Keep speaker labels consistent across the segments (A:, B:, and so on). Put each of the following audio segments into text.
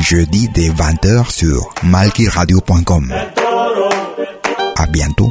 A: Jeudi dès 20h sur malkiradio.com. À bientôt.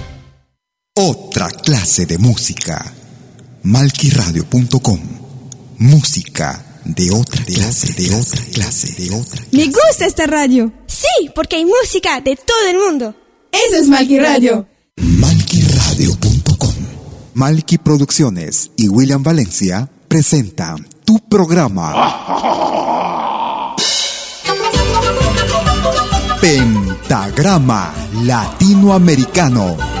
A: Otra clase de música. Malquiradio.com. Música de otra clase, de otra clase, de otra
B: Me gusta esta radio.
C: Sí, porque hay música de todo el mundo.
B: Eso es Malqui Radio.
A: Malquiradio.com. Malqui Producciones y William Valencia presentan tu programa. Pentagrama Latinoamericano.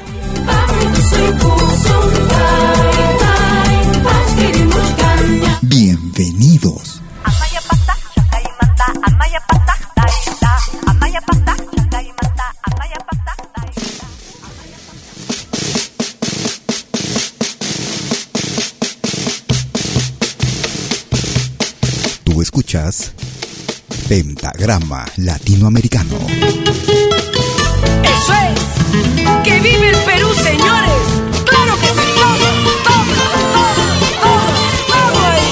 A: Escuchas Pentagrama Latinoamericano.
D: Eso es. Que vive el Perú, señores. Claro que sí. Todo, todo, todo, todo, todo ahí.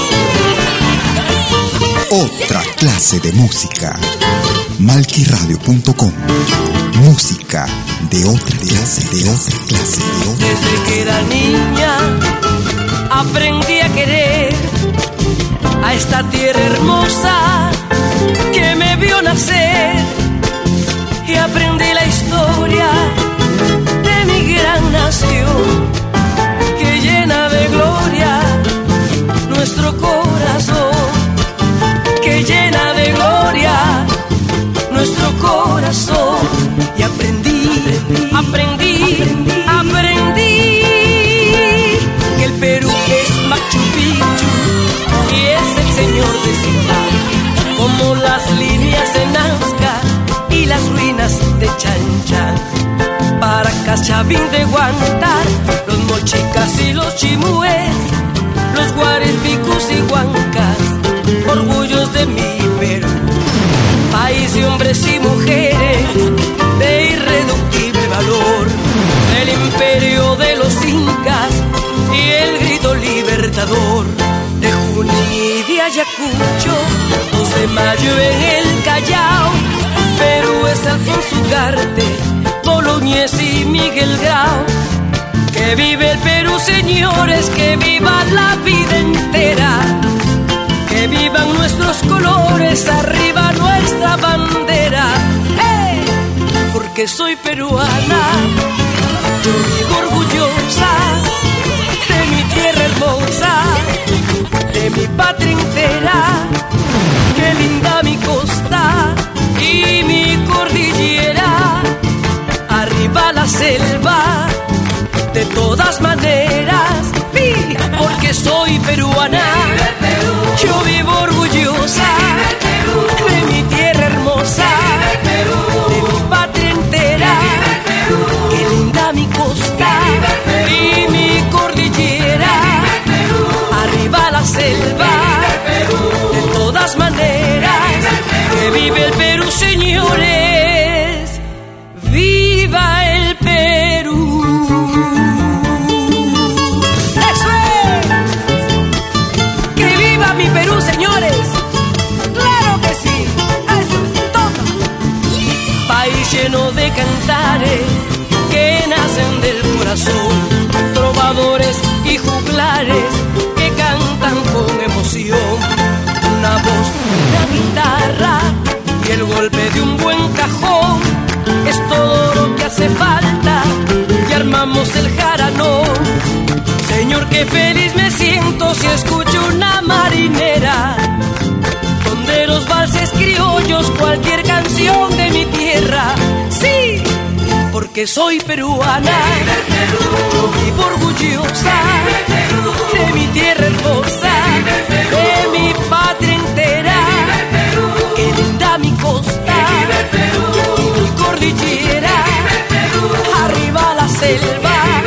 A: Otra clase de música. Malquiradio.com. Música de otra clase, de otra clase, de otra
D: Desde que era niña aprendí a querer a esta tierra hermosa que me vio nacer y aprendí la historia de mi gran nación que llena de gloria nuestro corazón que llena de gloria nuestro corazón. Y aprendí, aprendí, como las líneas de Nazca y las ruinas de Chancha. Para Cachavín de Guantar, los mochicas y los chimúes, los guarepicos y huancas, orgullos de mi Perú país de hombres y mujeres de irreductible valor, el imperio de los incas y el grito libertador de Junín Ayacucho, 2 de mayo en el Callao, Perú es Alfonso Ugarte, Boloñez y Miguel Grau. Que vive el Perú, señores, que viva la vida entera que vivan nuestros colores, arriba nuestra bandera. ¡Hey! Porque soy peruana, yo vivo orgullosa de mi tierra hermosa, de mi patria entera. Qué linda mi costa y mi cordillera, arriba la selva, de todas maneras, porque soy peruana. Yo vivo orgullosa de mi tierra hermosa, de mi patria entera. Qué linda mi costa y Arriba la selva. De todas maneras. Que vive el Perú, señores. Viva el Perú. Eso es. Que viva mi Perú, señores. Claro que sí. Eso toma. País lleno de cantares que nacen del corazón, trovadores y juglares guitarra y el golpe de un buen cajón es todo lo que hace falta y armamos el jaranón. Señor, qué feliz me siento si escucho una marinera donde los valses criollos, cualquier canción de mi tierra. Sí, porque soy peruana y orgullosa de mi tierra hermosa, de mi patria entera. Linda mi costa y mi cordillera, arriba la selva.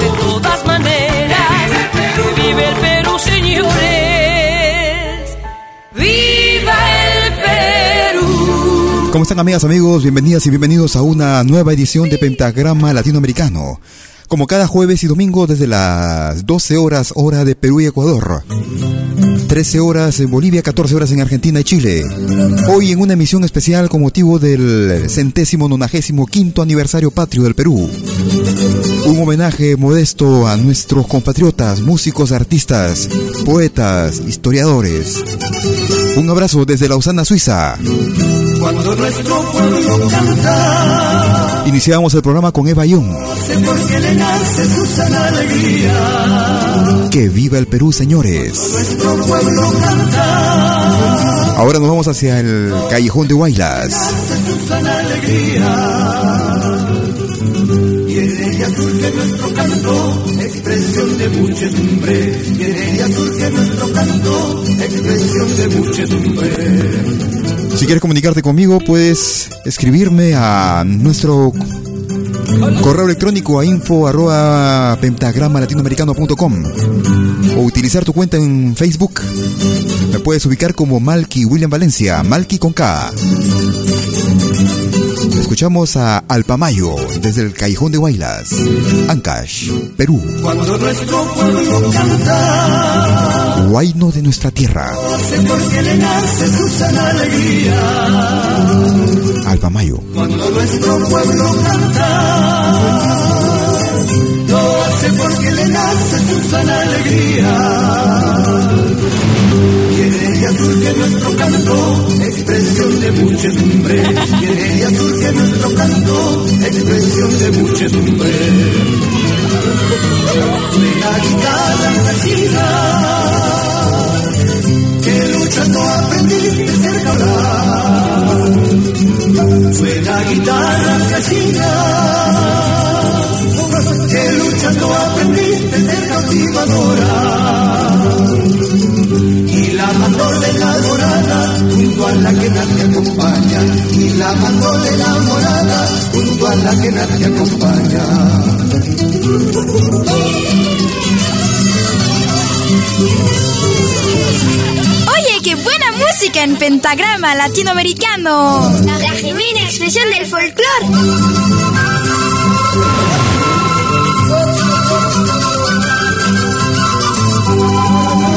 D: De todas maneras, vive el Perú, señores. ¡Viva el Perú!
A: ¿Cómo están amigas, amigos? Bienvenidas y bienvenidos a una nueva edición de Pentagrama Latinoamericano. Como cada jueves y domingo desde las 12 horas hora de Perú y Ecuador. 13 horas en Bolivia, 14 horas en Argentina y Chile. Hoy en una emisión especial con motivo del centésimo nonagésimo quinto aniversario patrio del Perú. Un homenaje modesto a nuestros compatriotas, músicos, artistas, poetas, historiadores. Un abrazo desde Lausana, Suiza.
E: Cuando nuestro pueblo canta,
A: Iniciamos el programa con Eva Young. Que viva el Perú, señores. Ahora nos vamos hacia el callejón de
E: alegría. Y en ella surge nuestro canto, expresión de muchedumbre. Y en ella surge nuestro canto, expresión de muchedumbre.
A: Si quieres comunicarte conmigo, puedes escribirme a nuestro correo electrónico a info arroba pentagramalatinoamericano.com o utilizar tu cuenta en Facebook. Me puedes ubicar como Malky William Valencia, Malky con K. Escuchamos a Alpamayo desde el Callejón de Guaylas, Ancash, Perú,
E: Cuando nuestro pueblo canta,
A: Guayno de nuestra tierra,
E: sé por qué le nace su sana alegría.
A: Alpamayo.
E: Cuando nuestro pueblo canta, lo hace porque le nace su sana alegría. Ella surge nuestro canto, expresión de muchedumbre. Y en ella surge nuestro canto, expresión de muchedumbre. Suena guitarra vecina, que luchando aprendiste a ser hablar. Suena guitarra casina, que luchando aprendiste ser cautivadora. Junto a la que nadie acompaña. Y la mandó de la morada junto a la que nadie acompaña.
B: Oye, qué buena música en pentagrama latinoamericano.
F: La genuina expresión del folclore.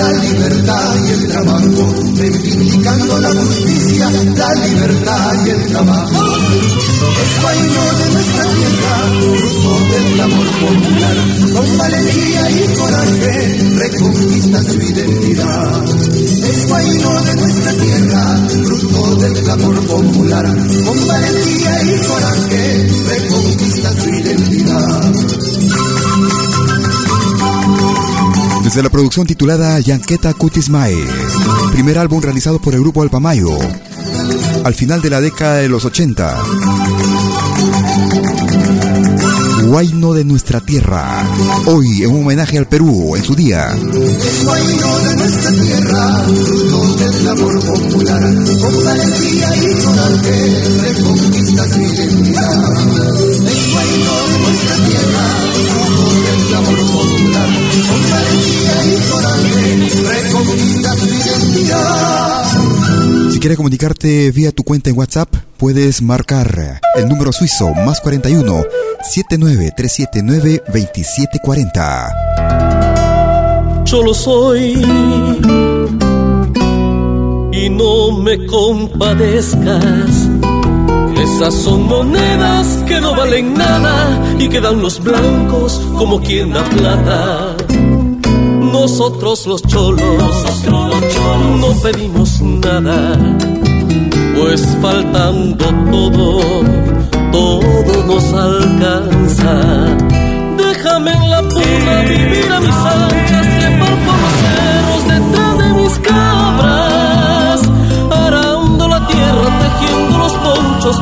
E: La libertad y el trabajo. Reivindicando la justicia, la libertad y el trabajo. Es guayno de nuestra tierra, fruto del clamor popular. Con valentía y coraje reconquista su identidad. Es guayno de nuestra tierra, fruto del clamor popular. Con valentía y coraje reconquista su identidad.
A: Desde la producción titulada Yanqueta Cutismae, primer álbum realizado por el grupo Alpamayo, al final de la década de los 80. Guayno de nuestra tierra, hoy en un homenaje al Perú en su día.
E: Es guayno de nuestra tierra, fruto del clamor popular. con valentía y coraje reconquistas mi identidad. Lenguaje de nuestra tierra,
A: Si quieres comunicarte vía tu cuenta en WhatsApp, puedes marcar el número suizo más 41 79379 2740.
G: Yo lo soy y no me compadezcas. Esas son monedas que no valen nada y quedan los blancos como quien da plata. Nosotros los cholos, no pedimos nada, pues faltando todo, todo nos alcanza. Déjame en la puna vivir a mis anchas, trepar por los cerros detrás de mis cabras, arando la tierra, tejiendo los ponchos,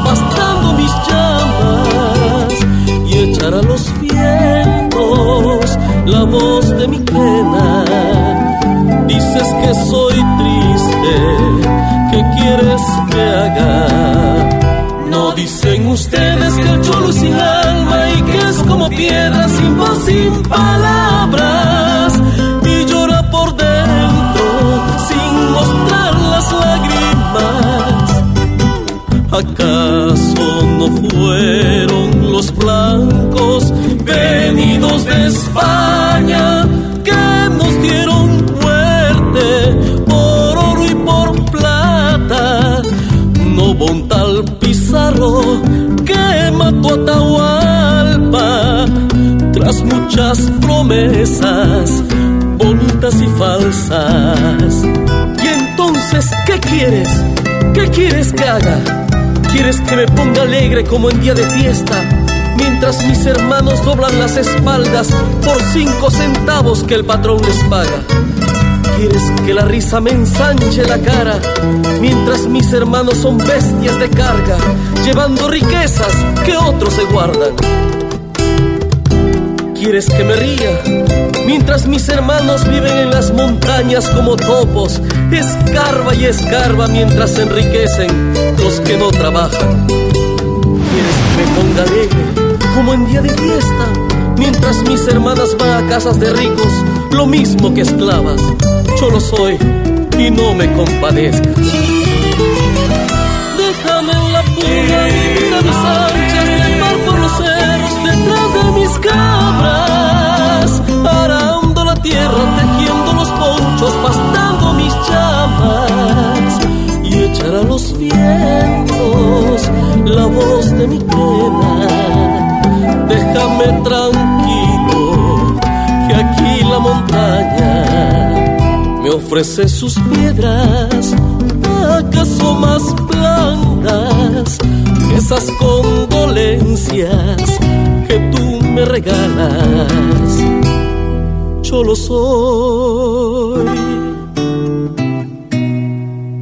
G: Que soy triste, ¿qué quieres que haga? No dicen ustedes Que mató a Tahualpa tras muchas promesas bonitas y falsas. Y entonces, ¿qué quieres? ¿Qué quieres que haga? ¿Quieres que me ponga alegre como en día de fiesta? Mientras mis hermanos doblan las espaldas por cinco centavos que el patrón les paga. ¿Quieres que la risa me ensanche la cara? Mientras mis hermanos son bestias de carga, llevando riquezas que otros se guardan. ¿Quieres que me ría? Mientras mis hermanos viven en las montañas como topos, escarba y escarba mientras se enriquecen los que no trabajan. ¿Quieres que me ponga alegre como en día de fiesta? Mientras mis hermanas van a casas de ricos, lo mismo que esclavas. Yo lo soy y no me compadezcas. Déjame en la puna vivir a mis anchas, trepar por los cerros detrás de mis cabras, arando la tierra, tejiendo los ponchos, pastando mis llamas y echar a los vientos la voz de mi pena. Déjame tranquilo, que aquí la montaña ofrece sus piedras, acaso más blandas que esas condolencias que tú me regalas. Yo lo soy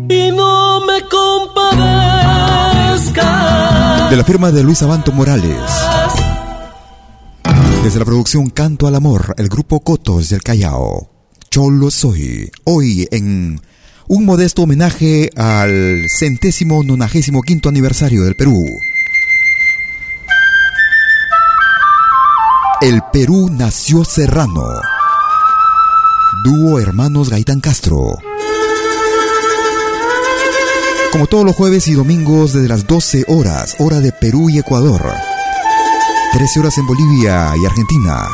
G: y no me compadezcas.
A: De la firma de Luis Abanto Morales. Desde la producción Canto al Amor, el grupo Cotos del Callao. Yo lo soy. Hoy en un modesto homenaje al centésimo nonagésimo quinto aniversario del Perú. El Perú nació serrano. Dúo Hermanos Gaitán Castro. Como todos los jueves y domingos desde las 12 horas, hora de Perú y Ecuador. 13 horas en Bolivia y Argentina.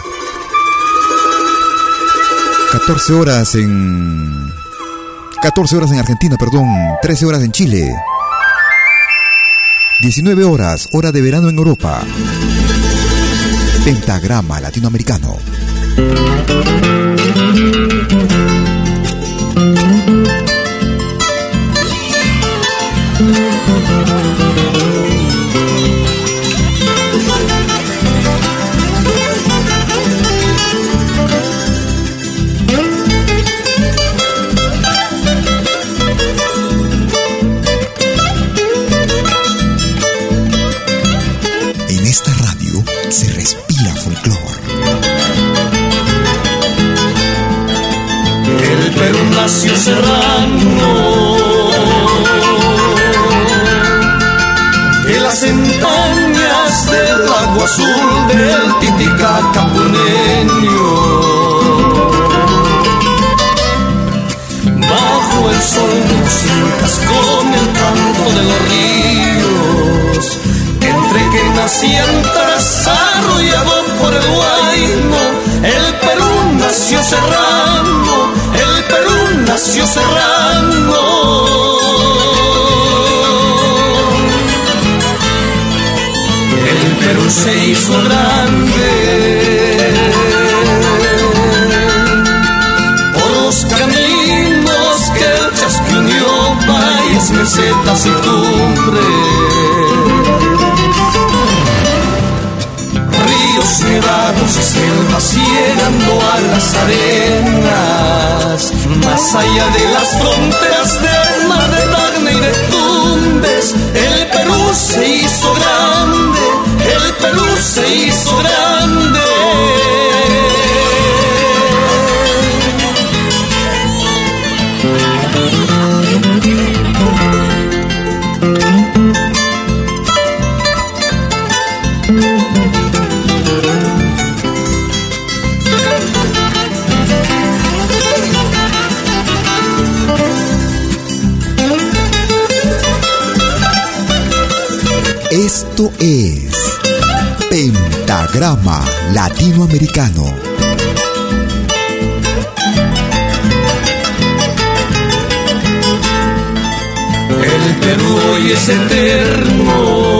A: 14 horas en... 14 horas en Argentina, perdón. 13 horas en Chile. 19 horas, hora de verano en Europa. Pentagrama latinoamericano. Ignacio Serrano. Que las entrañas del
G: agua azul del Titicaca puneño. Bajo el sol músicas con el canto de los ríos, entre que nacían tras arrollado por el guayno, el Perú nació serrano. Perú nació cerrando. El Perú se hizo grande mesetas y cumbres. Ríos nevados y selvas llegando a las arenas, más allá de las fronteras del mar de Tacna y de Tumbes, el Perú se hizo grande, el Perú se hizo grande.
A: Pentagrama Latinoamericano.
G: El Perú hoy es eterno.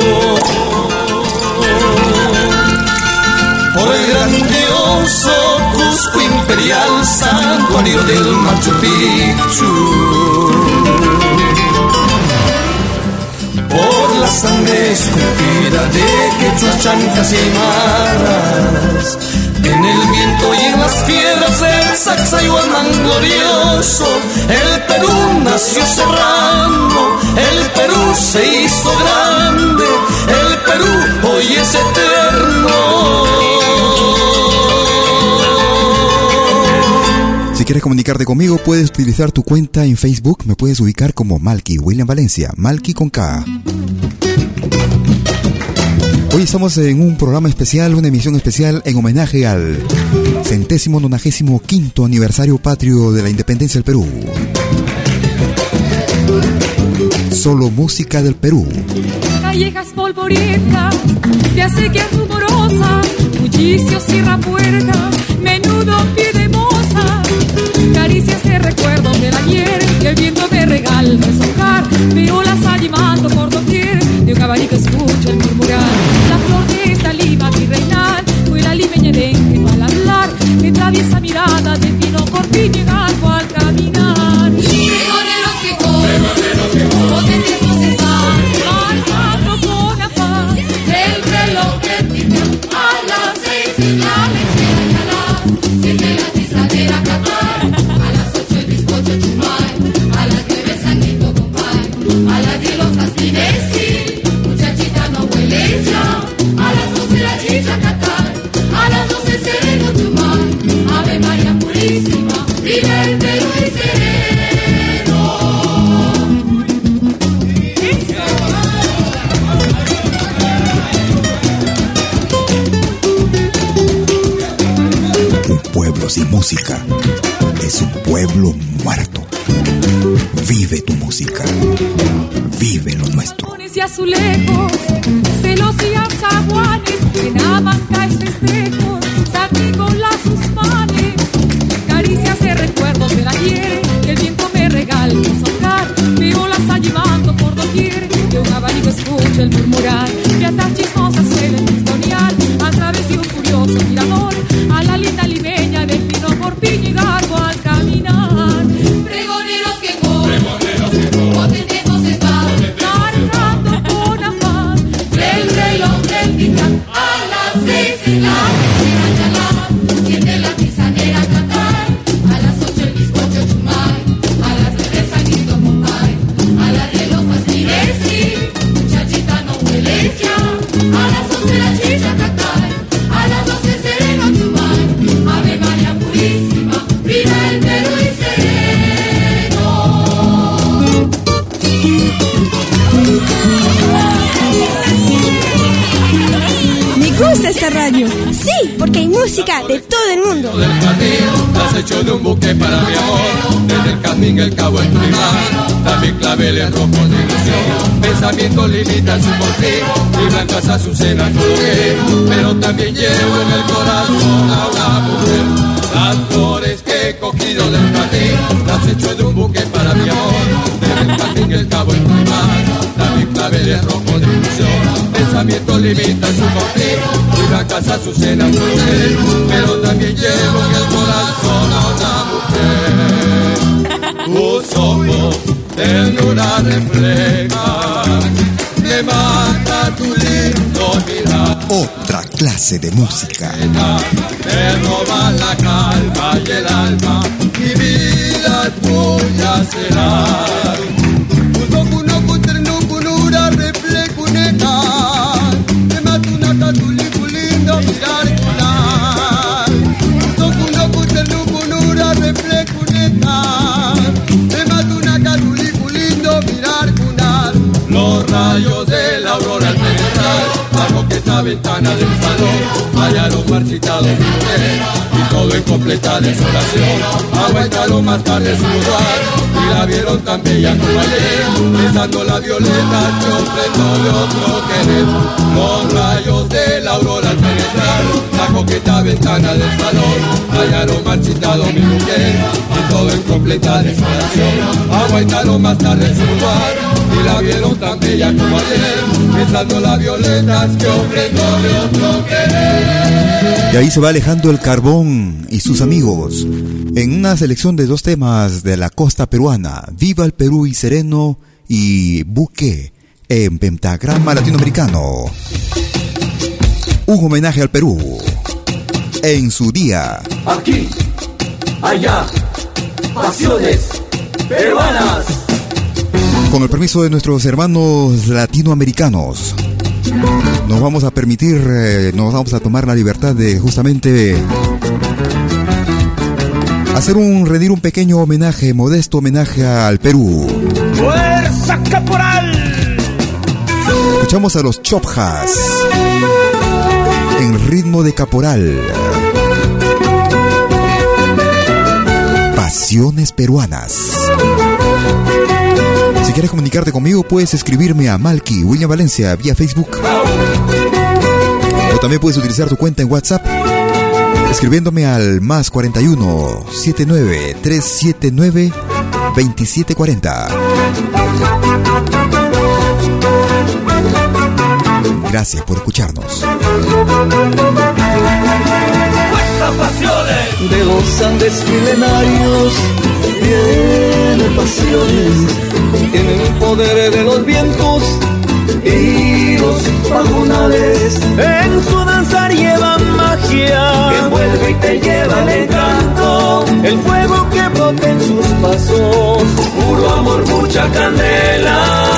G: Por el grandioso Cusco Imperial, santuario del Machu Picchu sangre esculpida de quechuas, chancas y aymaras. En el viento y en las piedras del Sacsayhuamán glorioso, el Perú nació cerrando, el Perú se hizo grande, el Perú hoy es eterno.
A: Si quieres comunicarte conmigo, puedes utilizar tu cuenta en Facebook. Me puedes ubicar como Malky William Valencia, Malky con K. Hoy estamos en un programa especial, una emisión especial en homenaje al centésimo nonagésimo quinto aniversario patrio de la independencia del Perú. Solo música del Perú.
H: Callejas polvorientas, de acequias rumorosas, bullicioos y rapuerta, menudo pie de caricias de recuerdos del ayer, que el viento me regala socar, violas animando por doquier, de un abanico escucho el murmurar, la flor de esta lima virreinal, fue la limeña de al hablar, me traviesa mirada de fino corpiño
I: blancas azucenas coloqué. Pero también llevo en el corazón a una mujer. Las flores que he cogido del jardín, las hecho de un buque para mi amor. Desde el jardín el cabo en imán, también claveles rojos de ilusión. Pensamientos limitan su porfín y blancas azucenas coloqué. Pero también llevo en el corazón a una mujer. Tus ojos ternura tu lindo mirar.
A: Otra clase de música.
I: Me roba la calma y el alma, mi vida tuya será. Esta ventana del salón hallaron marchitado mi mujer y todo en completa desolación. Aguantaron más tarde su lugar y la vieron tan bella como ayer besando la violeta que ofrendó de otro querer los rayos de la aurora penetrar la coqueta ventana del salón. Hallaron marchitado mi mujer y todo en completa desolación. Aguantaron más tarde su lugar y la vieron tan bella como ayer besando las violetas que ofrendó de otro querer.
A: Y ahí se va alejando el carbón y sus amigos en una selección de dos temas de la costa peruana, Viva el Perú y Sereno y Buque en pentagrama latinoamericano. Un homenaje al Perú en su día.
E: Aquí, allá, pasiones peruanas.
A: Con el permiso de nuestros hermanos latinoamericanos, nos vamos a permitir, eh, nos vamos a tomar la libertad de justamente hacer un, rendir un pequeño homenaje, modesto homenaje al Perú.
E: ¡Fuerza caporal!
A: Escuchamos a los Chopjas ritmo de caporal. Pasiones peruanas. Si quieres comunicarte conmigo, puedes escribirme a Malky William Valencia vía Facebook. O también puedes utilizar tu cuenta en WhatsApp escribiéndome al más 41 79 379 2740. Gracias por escucharnos.
E: pasiones. De los Andes milenarios vienen pasiones tienen el poder de los vientos y los pajonales. En su danzar llevan magia que envuelve y te lleva al encanto. el fuego que brota en sus pasos. Puro amor mucha candela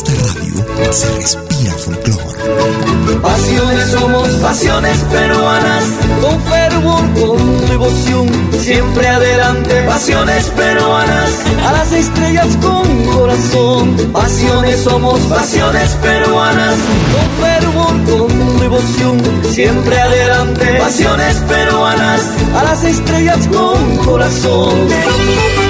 A: esta radio se respira folclor.
E: Pasiones somos pasiones peruanas, con fervor, con devoción, siempre adelante. Pasiones peruanas, a las estrellas con corazón. Pasiones somos pasiones peruanas, con fervor, con devoción, siempre adelante. Pasiones peruanas, a las estrellas con corazón.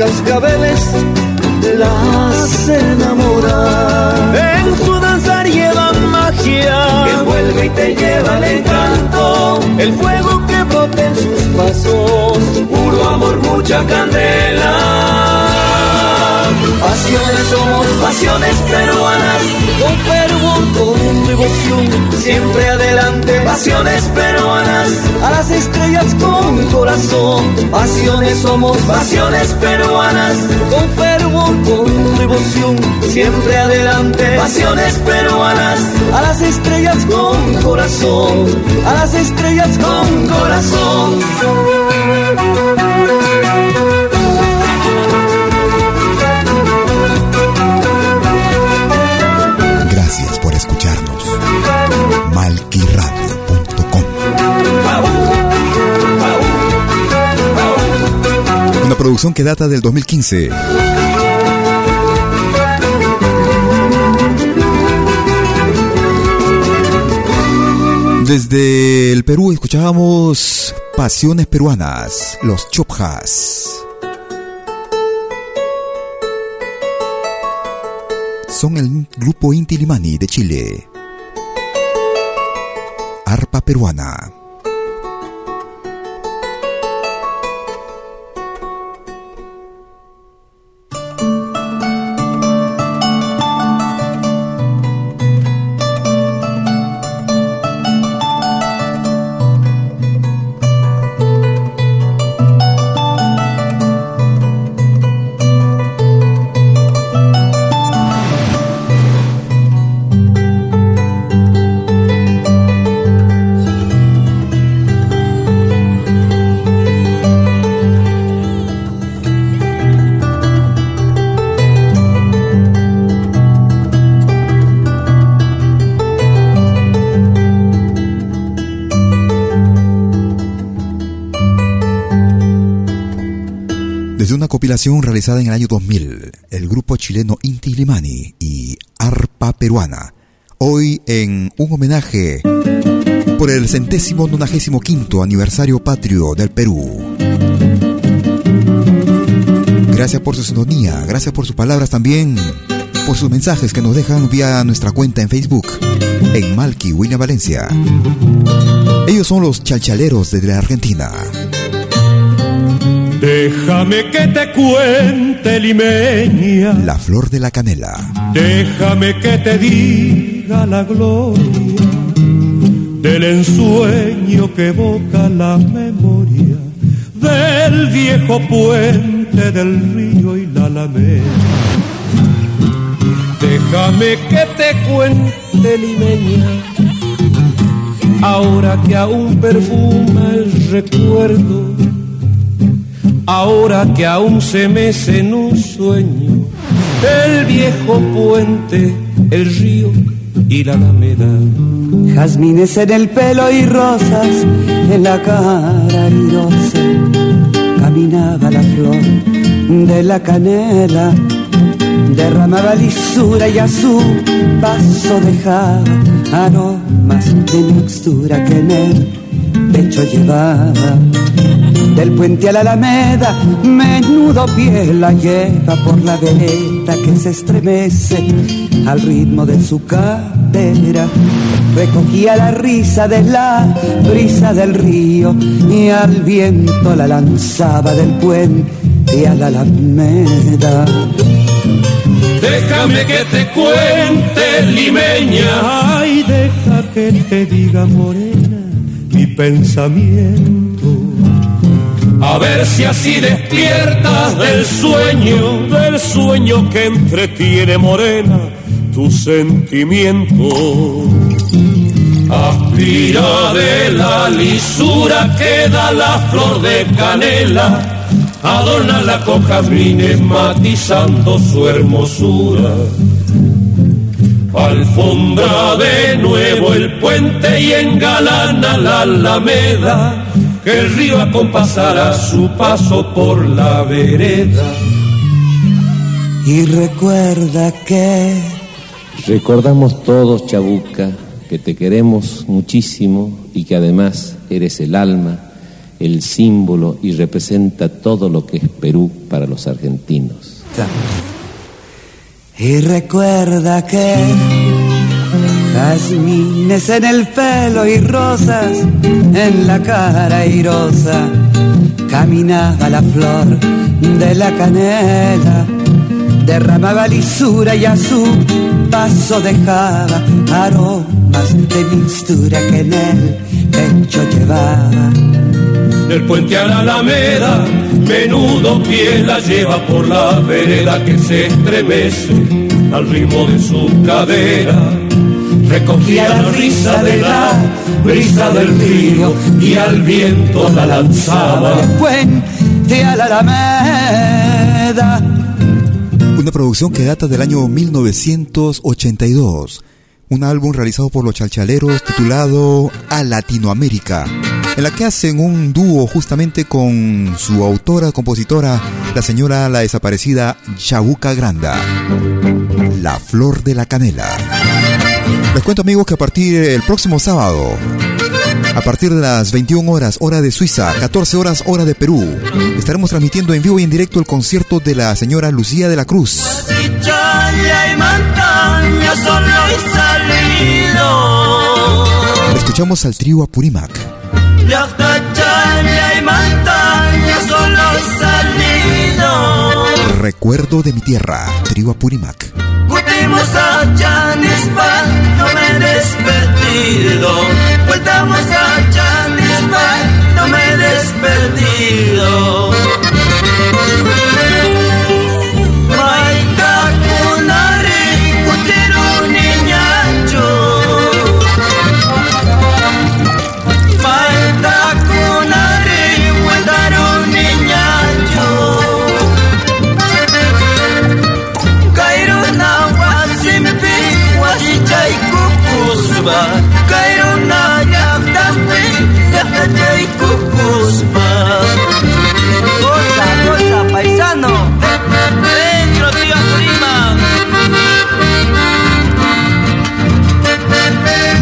E: cascabeles las enamoran. En su danzar llevan magia que envuelve y te lleva al encanto, el fuego que brota en sus pasos, puro amor, mucha candela. Pasiones somos pasiones peruanas, con fervor, con devoción, siempre adelante. Pasiones peruanas, a las estrellas con corazón. Pasiones somos pasiones peruanas, con fervor, con devoción, siempre adelante. Pasiones peruanas, a las estrellas con corazón, a las estrellas con corazón.
A: Producción que data del 2015. Desde el Perú escuchábamos Pasiones Peruanas, los Chopjas. Son el grupo Inti Limani de Chile. Arpa peruana. Realizada en el año 2000, el grupo chileno Inti Limani y Arpa Peruana. Hoy en un homenaje por el centésimo nonagésimo quinto aniversario patrio del Perú. Gracias por su sintonía, gracias por sus palabras también, por sus mensajes que nos dejan vía nuestra cuenta en Facebook, en Malqui, William Valencia. Ellos son los chalchaleros desde la Argentina.
J: Déjame que te cuente, limeña.
A: La flor de la canela.
J: Déjame que te diga la gloria del ensueño que evoca la memoria del viejo puente del río y la alameda. Déjame que te cuente, limeña, ahora que aún perfuma el recuerdo ahora que aún se mece en un sueño el viejo puente, el río y la alameda.
K: Jazmines en el pelo y rosas en la cara airosa, caminaba la flor de la canela, derramaba lisura y a su paso dejaba aromas de mixtura que en el pecho llevaba del puente a la alameda, menudo pie la lleva por la vereda que se estremece al ritmo de su cadera. Recogía la risa de la brisa del río y al viento la lanzaba del puente a la alameda.
J: Déjame que te cuente, limeña. Ay, deja que te diga morena mi pensamiento a ver si así despiertas del sueño, del sueño que entretiene morena tu sentimiento. Aspira de la lisura que da la flor de canela, adorna la con jazmines matizando su hermosura. Alfombra de nuevo el puente y engalana la alameda que el río acompasará su paso por la vereda.
K: Y recuerda que...
L: Recordamos todos, Chabuca, que te queremos muchísimo y que además eres el alma, el símbolo y representa todo lo que es Perú para los argentinos.
K: Y recuerda que Jazmines en el pelo y rosas en la cara airosa. Caminaba la flor de la canela, derramaba lisura y a su paso dejaba aromas de mistura que en el pecho llevaba.
J: Del puente a la alameda, menudo pie la lleva por la vereda que se estremece al ritmo de su cadera recogía la risa de la brisa del río y al viento la lanzaba.
K: Puente a la Alameda.
A: Una producción que data del año 1982. Un álbum realizado por los chalchaleros titulado A Latinoamérica, en la que hacen un dúo justamente con su autora, compositora, la señora la desaparecida Chabuca Granda. La Flor de la Canela. Les cuento amigos que a partir del próximo sábado, a partir de las 21 horas hora de Suiza, 14 horas hora de Perú, estaremos transmitiendo en vivo y en directo el concierto de la señora Lucía de la Cruz. Escuchamos al trío Apurímac. Recuerdo de mi tierra, trío Apurímac.
M: Volvimos a Chanispa, no me he despedido. Voltamos a Chanispa, no me he despedido. Kukuspa Kairuna llaqtapi llaqtachay kukuspa Goza, goza, paisano. Dentro, tío prima.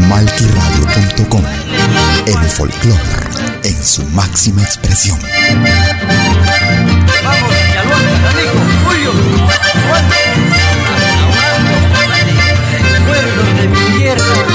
A: Malquiradio.com El folclore en su máxima expresión.
M: Vamos, Yaluanca, Rico, Julio, Juan. Pueblo de mi tierra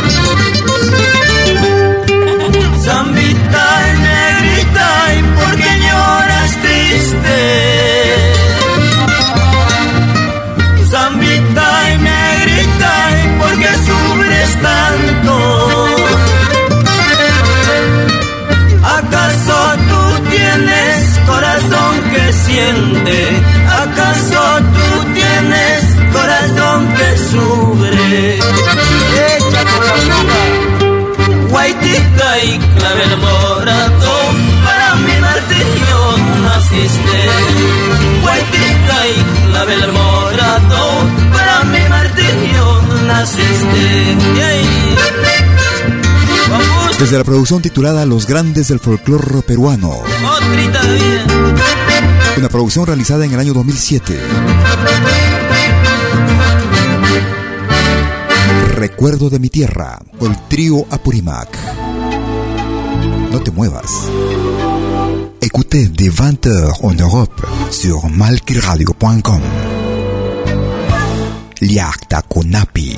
A: Desde la producción titulada Los Grandes del Folclore Peruano, una producción realizada en el año 2007. Recuerdo de mi tierra, o el trío Apurimac. No te muevas. Écoutez dès 20h en Europe sur malkiradio.com. Liakta Konapi.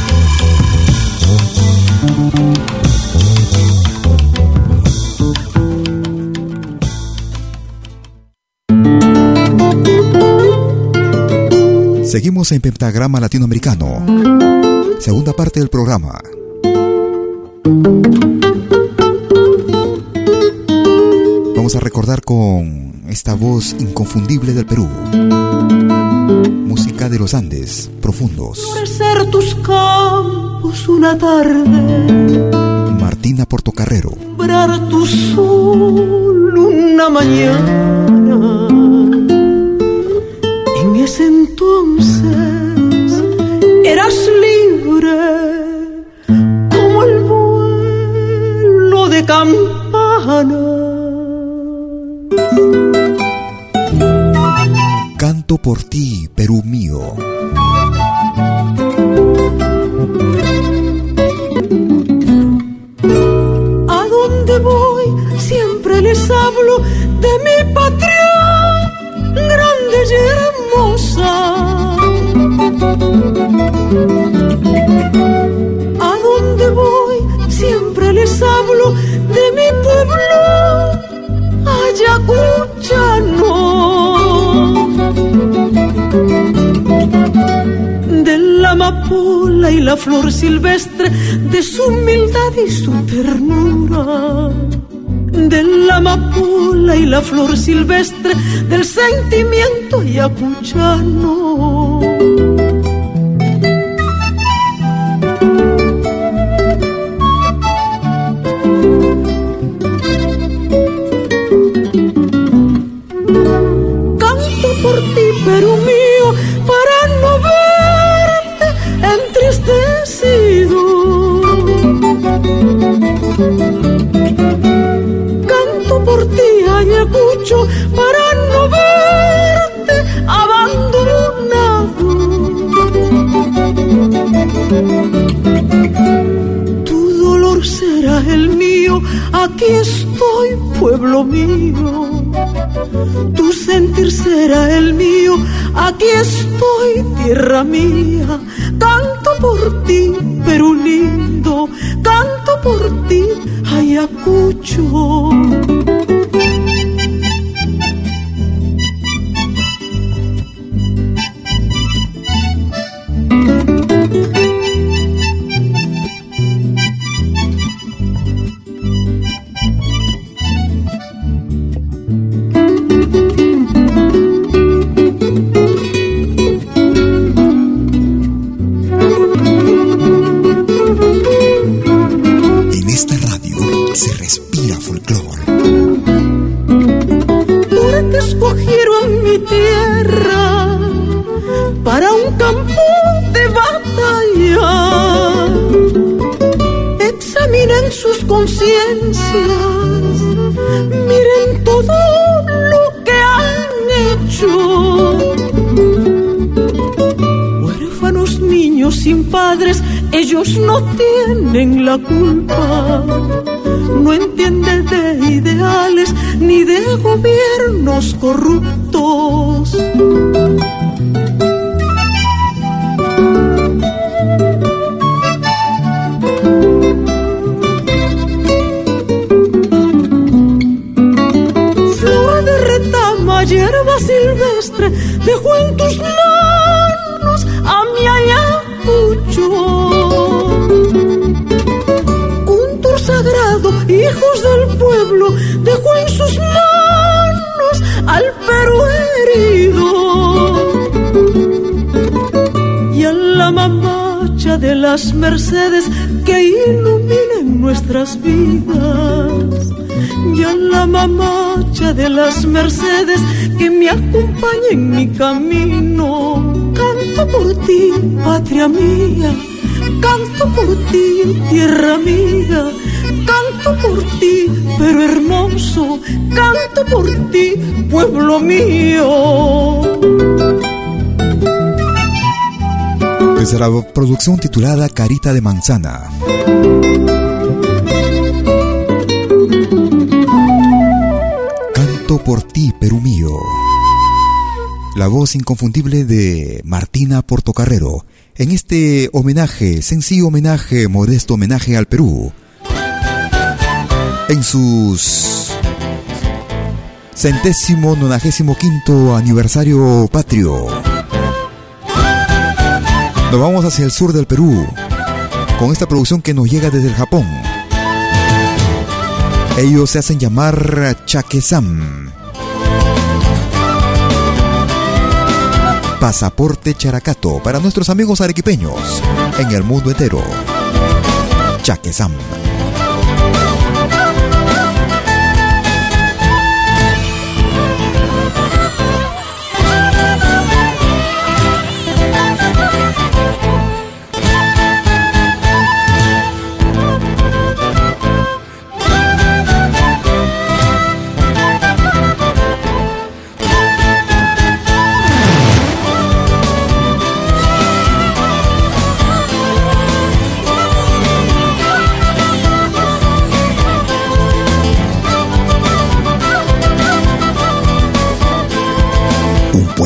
A: Seguimos en Pentagrama Latinoamericano. Segunda parte del programa. Vamos a recordar con esta voz inconfundible del Perú. Música de los Andes, profundos.
N: Florecer tus campos una tarde,
A: Martina Portocarrero.
N: tu sol una mañana.
A: Por ti, Perú
N: ternura de la amapola y la flor silvestre, del sentimiento yacuchano. Camino. Canto por ti, patria mía, canto por ti, tierra mía, canto por ti, pero hermoso, canto por ti, pueblo mío.
A: Desde la producción titulada Carita de Manzana. Canto por ti, Perú mío. La voz inconfundible de Martina Portocarrero en este homenaje, sencillo homenaje, modesto homenaje al Perú. En sus centésimo nonagésimo quinto aniversario patrio. Nos vamos hacia el sur del Perú con esta producción que nos llega desde el Japón. Ellos se hacen llamar Chaquesam. Pasaporte Characato para nuestros amigos arequipeños en el mundo entero. Chaquesam.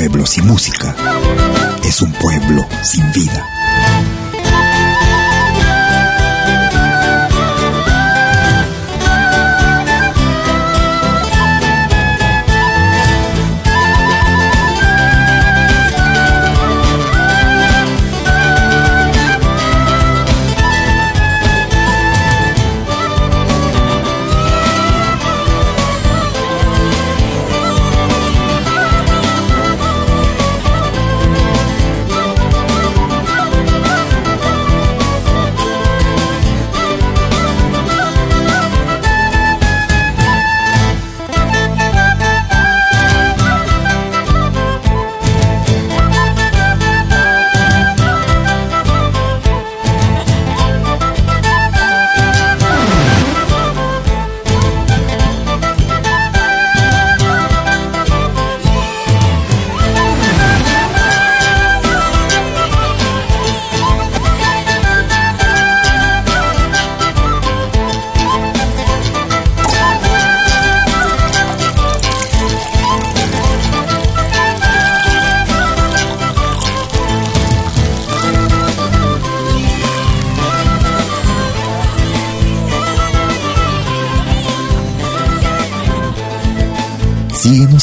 A: Pueblo sin música es un pueblo sin vida.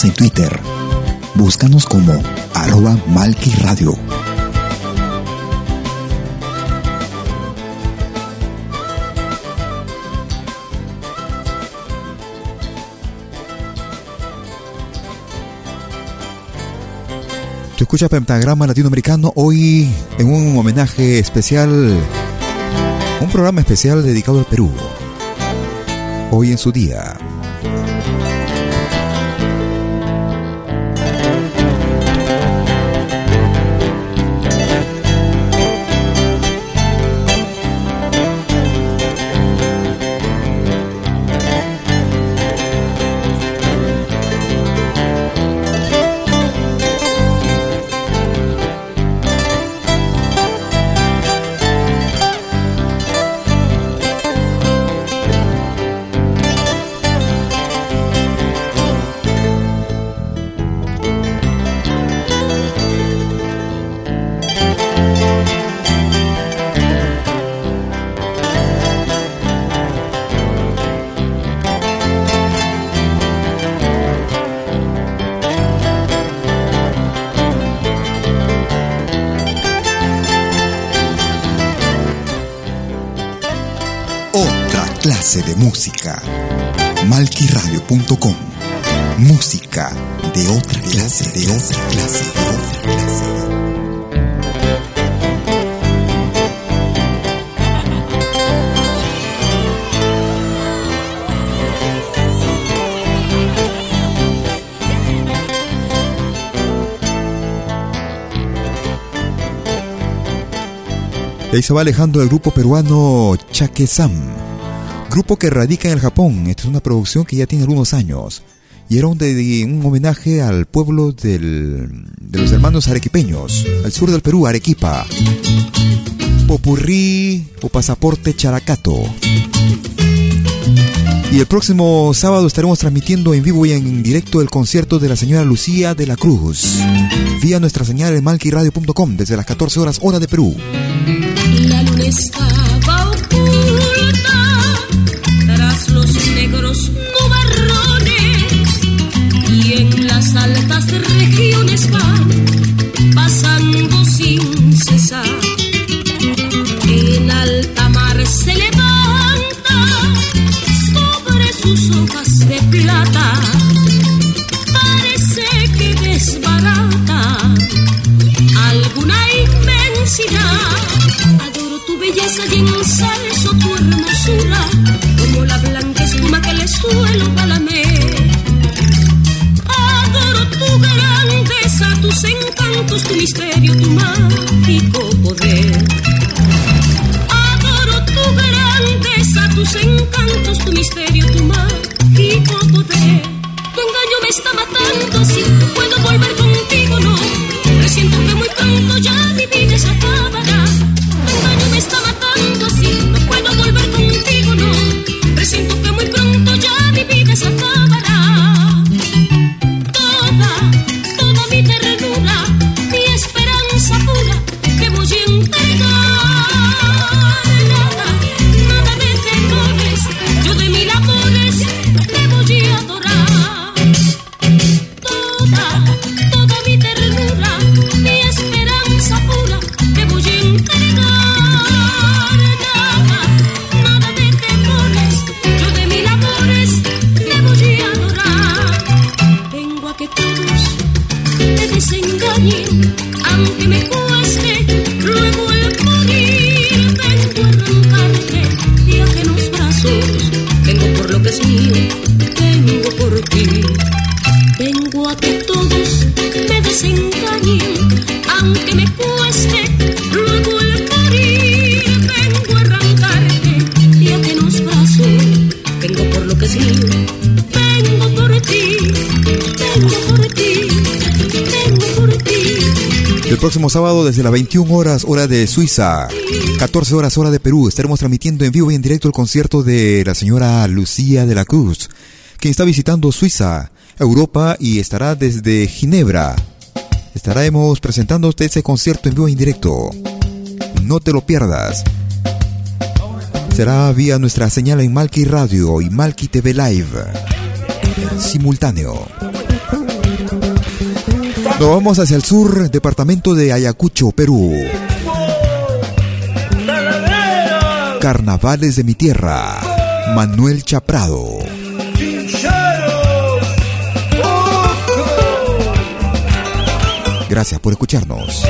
A: En Twitter. Búscanos como arroba Malki Radio. Tú escuchas Pentagrama Latinoamericano hoy en un homenaje especial, un programa especial dedicado al Perú. Hoy en su día. De música. Malquiradio.com Música de otra clase, de otra clase, de otra clase. ahí se va alejando el grupo peruano Chaquesam grupo que radica en el Japón. Esta es una producción que ya tiene algunos años. Y era un, de, un homenaje al pueblo del, de los hermanos arequipeños, al sur del Perú, Arequipa. Popurrí o Pasaporte Characato. Y el próximo sábado estaremos transmitiendo en vivo y en directo el concierto de la señora Lucía de la Cruz, vía nuestra señal en malquiradio.com desde las 14 horas hora de Perú.
D: La luna estaba los negros nubarrones y en las altas regiones van pasando sin cesar. En alta mar se levanta sobre sus hojas de plata, parece que desbarata alguna inmensidad. Adoro tu belleza y ensalzo encantos, tu misterio, tu mágico poder. Adoro tu grandeza, tus encantos, tu misterio, tu mágico poder. Tu engaño me está matando, no puedo volver contigo, no. Presiento que muy pronto ya
E: sábado desde las 21 horas hora de Suiza, 14 horas hora de Perú, estaremos transmitiendo en vivo y en directo el concierto de la señora Lucía de la Cruz, quien está visitando Suiza, Europa y estará desde Ginebra. Estaremos presentando ese concierto en vivo y en directo. No te lo pierdas. Será vía nuestra señal en Malki Radio y Malki TV Live. Simultáneo. Nos vamos hacia el sur, departamento de Ayacucho, Perú. Carnavales de mi tierra. Manuel Chaprado. Gracias por escucharnos.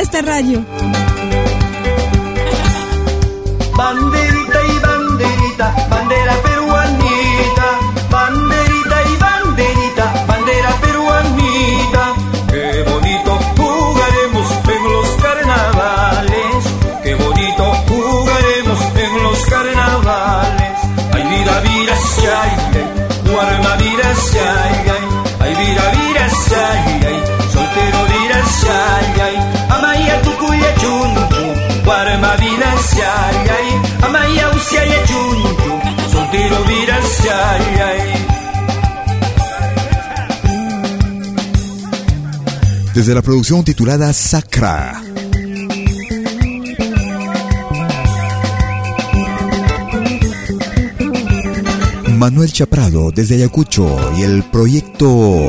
E: esta radio. Banderita y banderita, bandera peruana Desde la producción titulada Sacra. Manuel Chaprado desde Ayacucho y el proyecto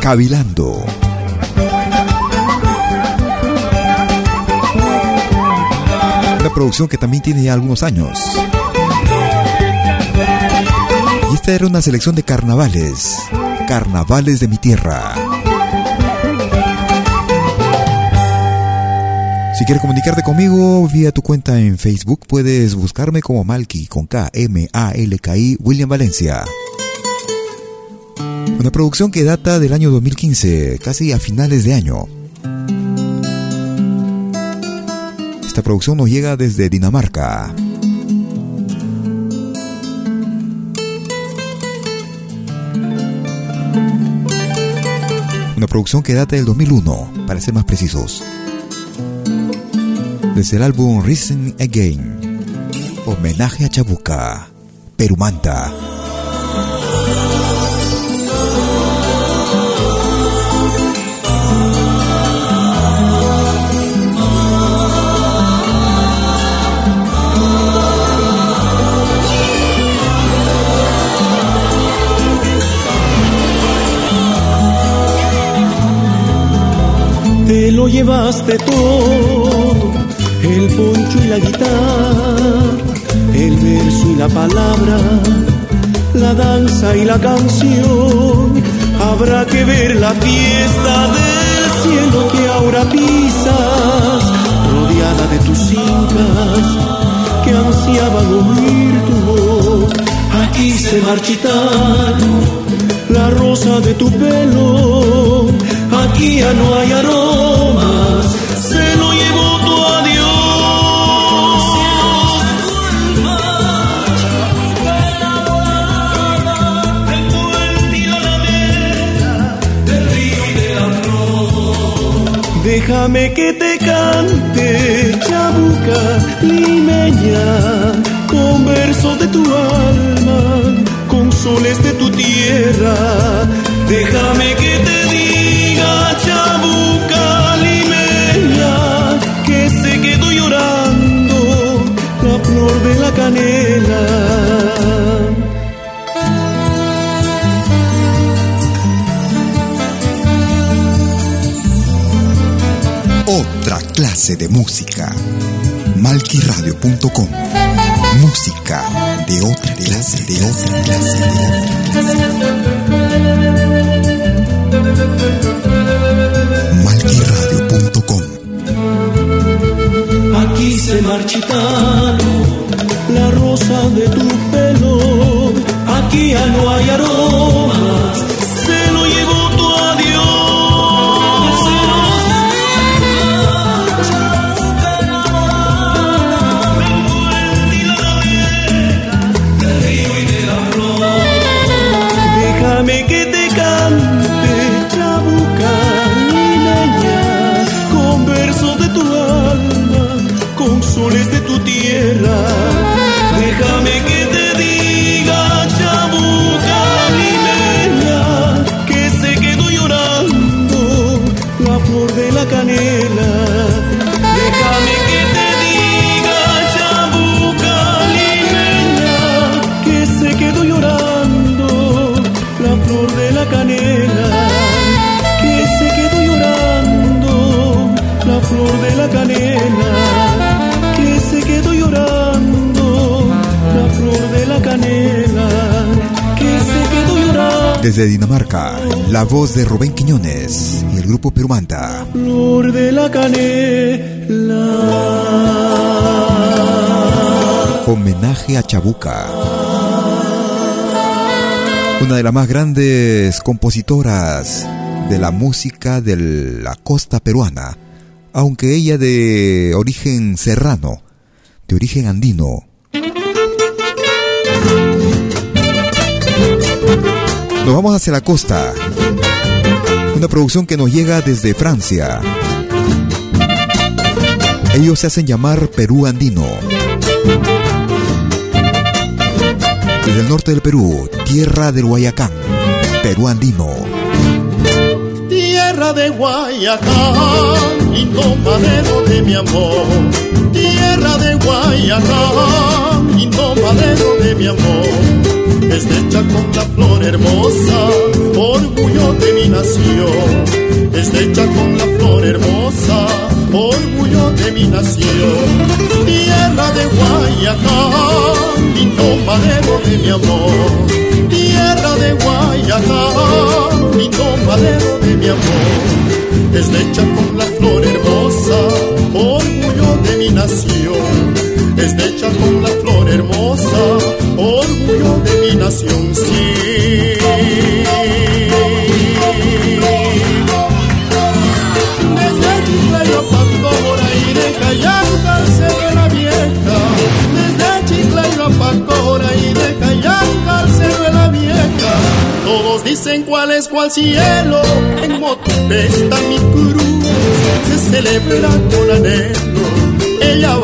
E: Cavilando. Producción que también tiene ya algunos años. Y esta era una selección de carnavales, carnavales de mi tierra. Si quieres comunicarte conmigo vía tu cuenta en Facebook, puedes buscarme como Malky con K M A L K I William Valencia. Una producción que data del año 2015, casi a finales de año. Esta producción nos llega desde Dinamarca. Una producción que data del 2001, para ser más precisos desde el álbum Risen Again. Homenaje a Chabuca, Perumanta.
O: Llevaste todo, el poncho y la guitarra, el verso y la palabra, la danza y la canción. Habrá que ver la fiesta del cielo que ahora pisas, rodeada de tus incas que ansiaban oír tu voz. Aquí se marchitaron la rosa de tu pelo, aquí ya no hay aromas, Déjame que te cante, chabuca limeña, con versos de tu alma con soles de tu tierra. Déjame que te diga, chabuca limeña, que se quedó llorando la flor de la canela.
A: Clase de música. Malquiradio.com Música de otra clase, de otra clase, de otra clase. Malquiradio.com
O: Aquí se marchitaron la rosa de tu pelo, aquí ya no hay aromas, la
A: voz de Rubén Quiñones y el grupo Perumanta.
O: Flor de la canela.
A: Homenaje a Chabuca. Una de las más grandes compositoras de la música de la costa peruana, aunque ella de origen serrano, de origen andino. Nos vamos hacia la costa. Una producción que nos llega desde Francia. Ellos se hacen llamar Perú Andino. Desde el norte del Perú, tierra del Guayacán, Perú Andino.
O: Tierra de Guayacán, lindo madero de mi amor. Tierra de Guayacán, lindo madero de mi amor. Es hecha con la flor hermosa, orgullo de mi nación. Es hecha con la flor hermosa, orgullo de mi nación. Tierra de Guayacán, lindo madero de mi amor. Tierra de Guayacán, lindo madero de mi amor. Es hecha con la flor hermosa, orgullo de mi nación. Es hecha con hermosa, orgullo de mi nación, sí. Desde Chiclayo, Pancora y de Callanca, la Vieja. Desde Chiclayo, Pancora y de Callanca, la Vieja. Todos dicen cuál es cuál cielo, en Motupe está mi cruz, se celebra con anhelo. Ella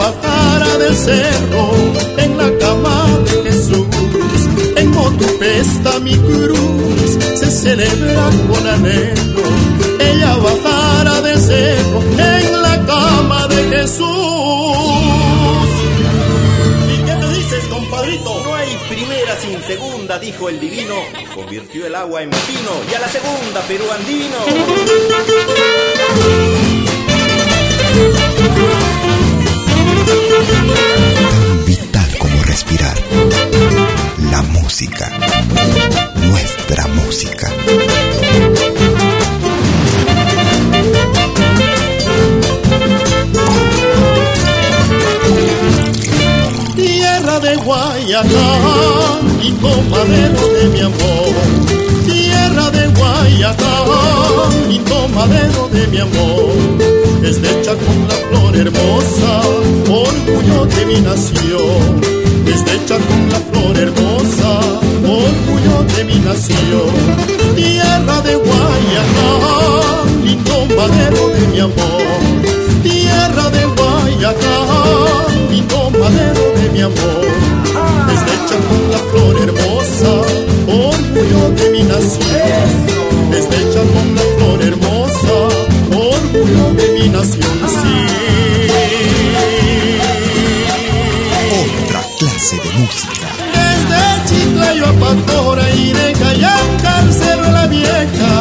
O: bajará del cerro en la cama de Jesús. En Motupe está mi cruz, se celebra con anhelo. Ella bajará del cerro en la cama de Jesús. ¿Y qué me dices, compadrito?
E: No hay primera sin segunda, dijo el divino. Convirtió el agua en vino y a la segunda Perú
A: vital como respirar. La música, nuestra música.
P: Tierra de Guayacán y madero de mi amor. Tierra de Guayacán y madero de mi amor es hecha con la flor hermosa, orgullo de mi nación. Es hecha con la flor hermosa, orgullo de mi nación. Tierra de Guayacán, lindo madero de mi amor. Tierra de Guayacán, lindo madero de mi amor. Es hecha con la flor hermosa, orgullo de mi nación. Es hecha con nación, sí.
A: Otra clase de música.
P: Desde Chiclayo a Patora y de Cayanca al Cerro La Vieja.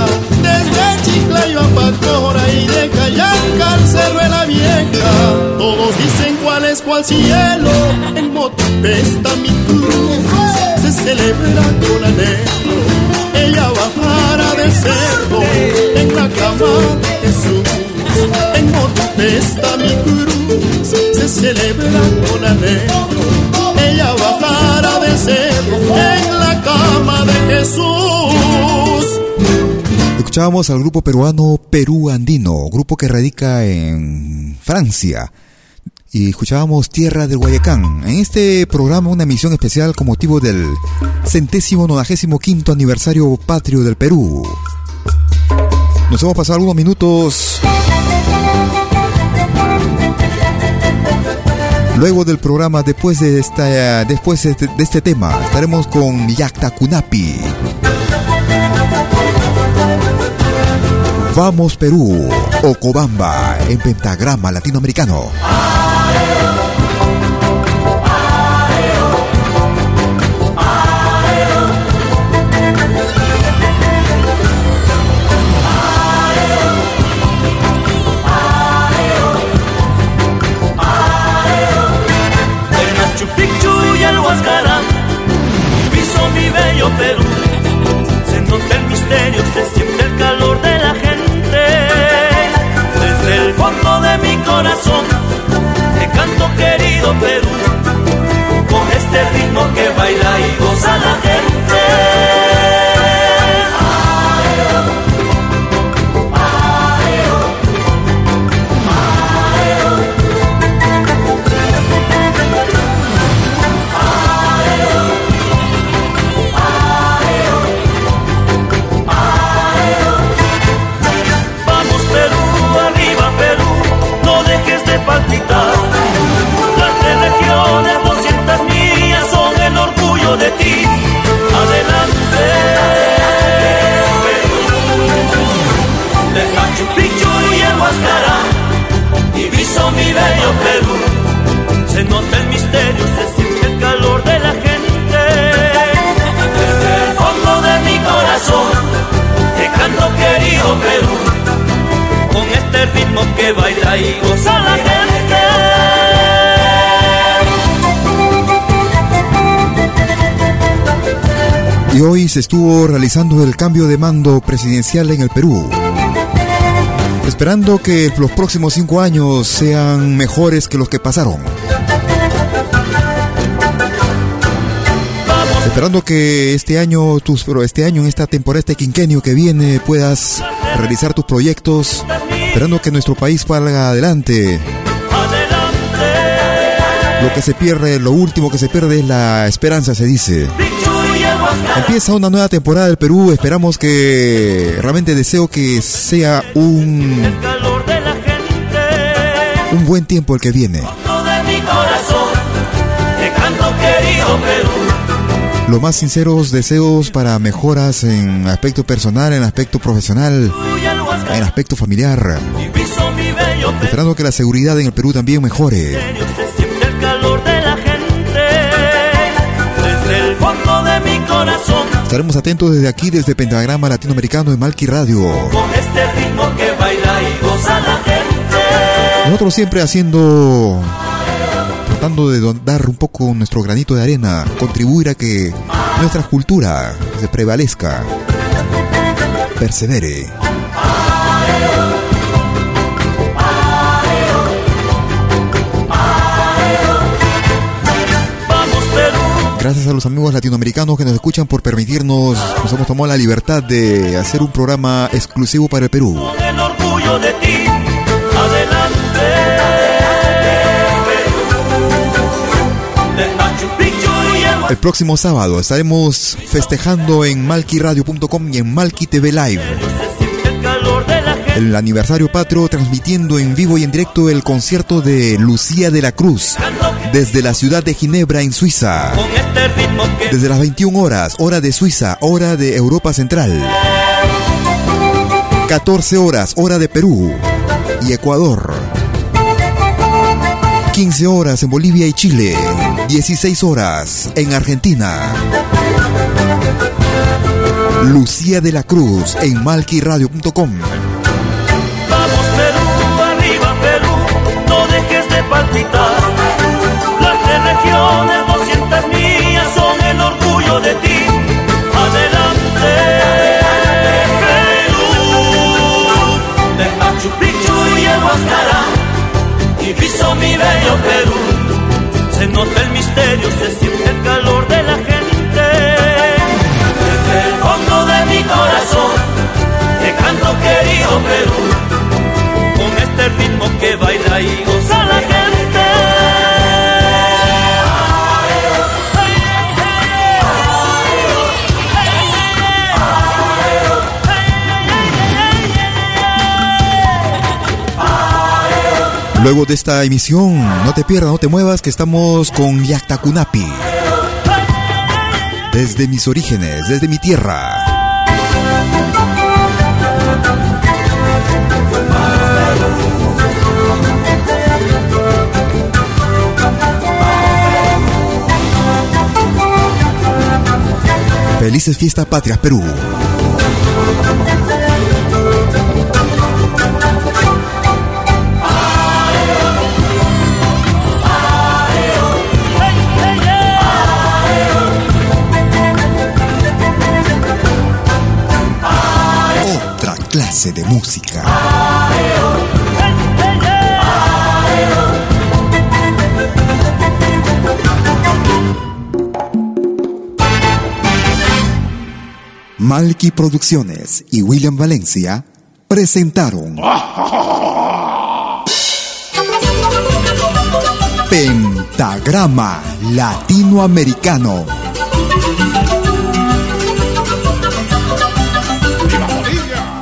P: Desde Chiclayo a Patora y de Cayanca al Cerro La Vieja. Todos dicen cuál es cuál cielo. En Motopesta mi cruz se celebra con anhelo. Ella bajará del cerro en la cama de Jesús está mi cruz, se celebra con anhelo. Ella bajará de cerro en la cama de Jesús.
A: Escuchábamos al grupo peruano Perú Andino, grupo que radica en Francia. Y escuchábamos Tierra del Guayacán. En este programa una emisión especial con motivo del centésimo nonagésimo quinto aniversario patrio del Perú. Nos hemos pasado algunos minutos Luego del programa, después de, esta, después de este, este tema, estaremos con Yakta Kunapi. Vamos Perú, Ocobamba, en pentagrama latinoamericano.
M: Perú. Se nota el misterio, se siente el calor de la gente. Desde el fondo de mi corazón, te canto querido Perú. Con este ritmo que baila y goza la gente. Y
A: hoy se estuvo realizando el cambio de mando presidencial en el Perú esperando que los próximos cinco años sean mejores que los que pasaron. Esperando que este año, tus, pero este año, en esta temporada, este quinquenio que viene, puedas realizar tus proyectos. Esperando que nuestro país salga adelante. Lo que se pierde, lo último que se pierde es la esperanza, se dice. Empieza una nueva temporada del Perú. Esperamos que realmente deseo que sea un un buen tiempo el que viene. Los más sinceros deseos para mejoras en aspecto personal, en aspecto profesional, en aspecto familiar. Esperando que la seguridad en el Perú también mejore. Estaremos atentos desde aquí, desde Pentagrama Latinoamericano de Malqui Radio.
M: Con este ritmo que baila y goza la gente.
A: Nosotros siempre haciendo tratando de dar un poco nuestro granito de arena, contribuir a que nuestra cultura se prevalezca, persevere. Gracias a los amigos latinoamericanos que nos escuchan por permitirnos, nos hemos tomado la libertad de hacer un programa exclusivo para el Perú.
Q: el orgullo de ti, adelante.
A: El próximo sábado estaremos festejando en malquiradio.com y en Malqui TV Live. El aniversario patrio transmitiendo en vivo y en directo el concierto de Lucía de la Cruz desde la ciudad de Ginebra en Suiza. Desde las 21 horas, hora de Suiza, hora de Europa Central. 14 horas, hora de Perú y Ecuador. 15 horas en Bolivia y Chile. 16 horas en Argentina. Lucía de la Cruz en malquiradio.com.
Q: Vamos Perú, arriba Perú, no dejes de palpitar. Regiones, 200 millas son el orgullo de ti. Adelante, Perú. De Machu Picchu y el Huascarán, y piso mi bello Perú. Se nota el misterio, se siente el calor de la gente. Desde el fondo de mi corazón, te canto querido Perú con este ritmo que baila y goza la gente.
A: Luego de esta emisión, no te pierdas, no te muevas, que estamos con Yactacunapi. Desde mis orígenes, desde mi tierra. Felices fiestas patrias, Perú. De música. Malky Producciones y William Valencia presentaron Pentagrama Latinoamericano.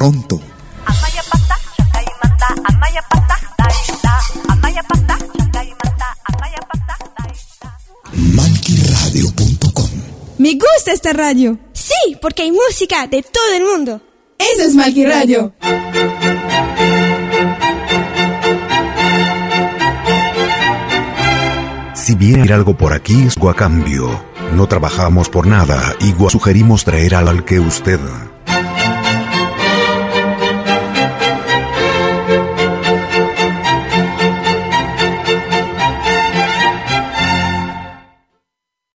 A: Pronto. Malquiradio.com
B: Me gusta esta radio.
R: Sí, porque hay música de todo el mundo.
B: Eso es Malqui Radio.
S: Si viene algo por aquí, es a cambio. No trabajamos por nada y sugerimos traer al que usted